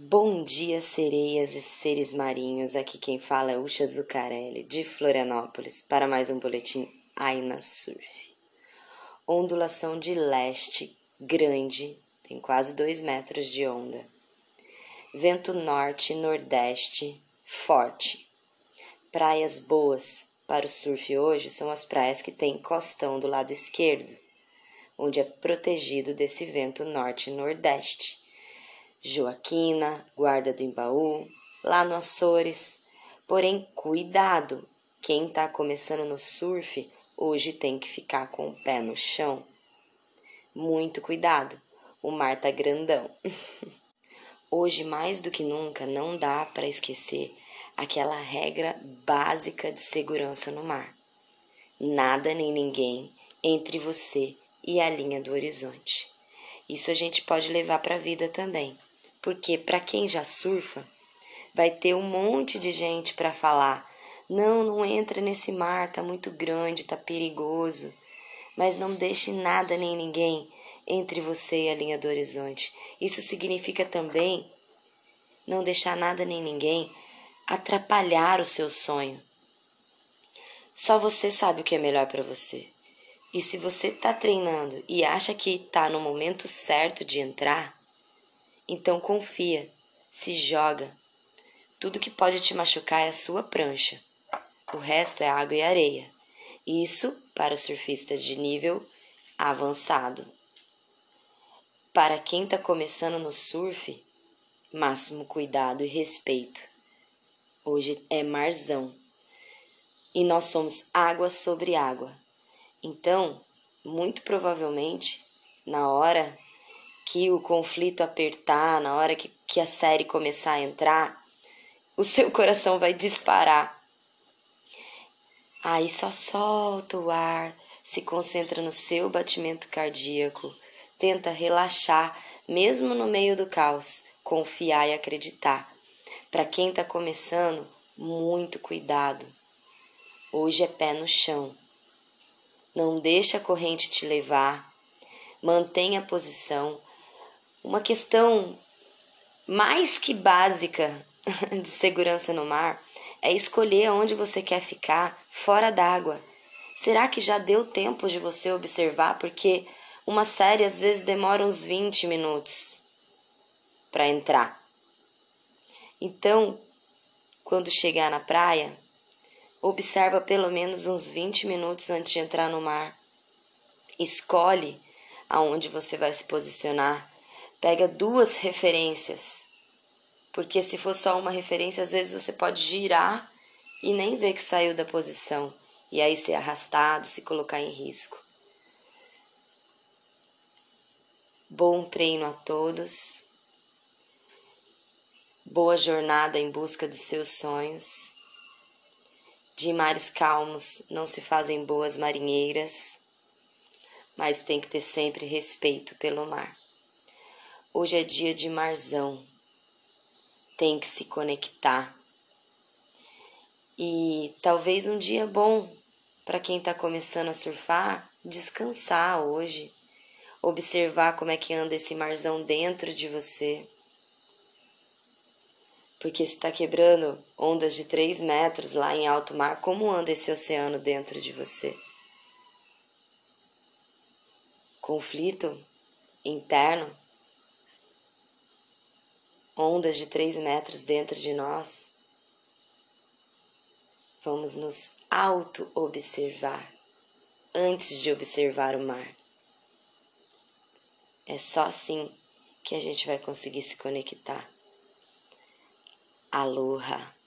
Bom dia, sereias e seres marinhos. Aqui quem fala é Ucha Zucarelli, de Florianópolis, para mais um boletim Aina Surf. Ondulação de leste, grande, tem quase dois metros de onda. Vento norte nordeste, forte. Praias boas para o surf hoje são as praias que têm costão do lado esquerdo, onde é protegido desse vento norte nordeste Joaquina, Guarda do Embaú, lá no Açores. Porém, cuidado! Quem está começando no surf hoje tem que ficar com o pé no chão. Muito cuidado, o mar tá grandão. hoje, mais do que nunca, não dá para esquecer aquela regra básica de segurança no mar. Nada nem ninguém entre você e a linha do horizonte. Isso a gente pode levar para a vida também porque para quem já surfa, vai ter um monte de gente para falar: "Não, não entra nesse mar, tá muito grande, tá perigoso". Mas não deixe nada nem ninguém entre você e a linha do horizonte. Isso significa também não deixar nada nem ninguém atrapalhar o seu sonho. Só você sabe o que é melhor para você. E se você está treinando e acha que está no momento certo de entrar, então confia, se joga. Tudo que pode te machucar é a sua prancha. O resto é água e areia. Isso para surfistas de nível avançado. Para quem está começando no surf, máximo cuidado e respeito. Hoje é marzão e nós somos água sobre água. Então, muito provavelmente, na hora que o conflito apertar, na hora que, que a série começar a entrar, o seu coração vai disparar. Aí só solta o ar, se concentra no seu batimento cardíaco, tenta relaxar, mesmo no meio do caos, confiar e acreditar. Para quem está começando, muito cuidado. Hoje é pé no chão. Não deixa a corrente te levar. Mantenha a posição, uma questão mais que básica de segurança no mar é escolher onde você quer ficar fora d'água. Será que já deu tempo de você observar? Porque uma série às vezes demora uns 20 minutos para entrar. Então, quando chegar na praia, observa pelo menos uns 20 minutos antes de entrar no mar. Escolhe aonde você vai se posicionar Pega duas referências. Porque se for só uma referência, às vezes você pode girar e nem ver que saiu da posição. E aí ser arrastado, se colocar em risco. Bom treino a todos. Boa jornada em busca dos seus sonhos. De mares calmos não se fazem boas marinheiras, mas tem que ter sempre respeito pelo mar. Hoje é dia de marzão. Tem que se conectar. E talvez um dia bom para quem está começando a surfar, descansar hoje, observar como é que anda esse marzão dentro de você. Porque se está quebrando ondas de 3 metros lá em alto mar, como anda esse oceano dentro de você? Conflito interno ondas de três metros dentro de nós, vamos nos auto-observar antes de observar o mar. É só assim que a gente vai conseguir se conectar. Aloha!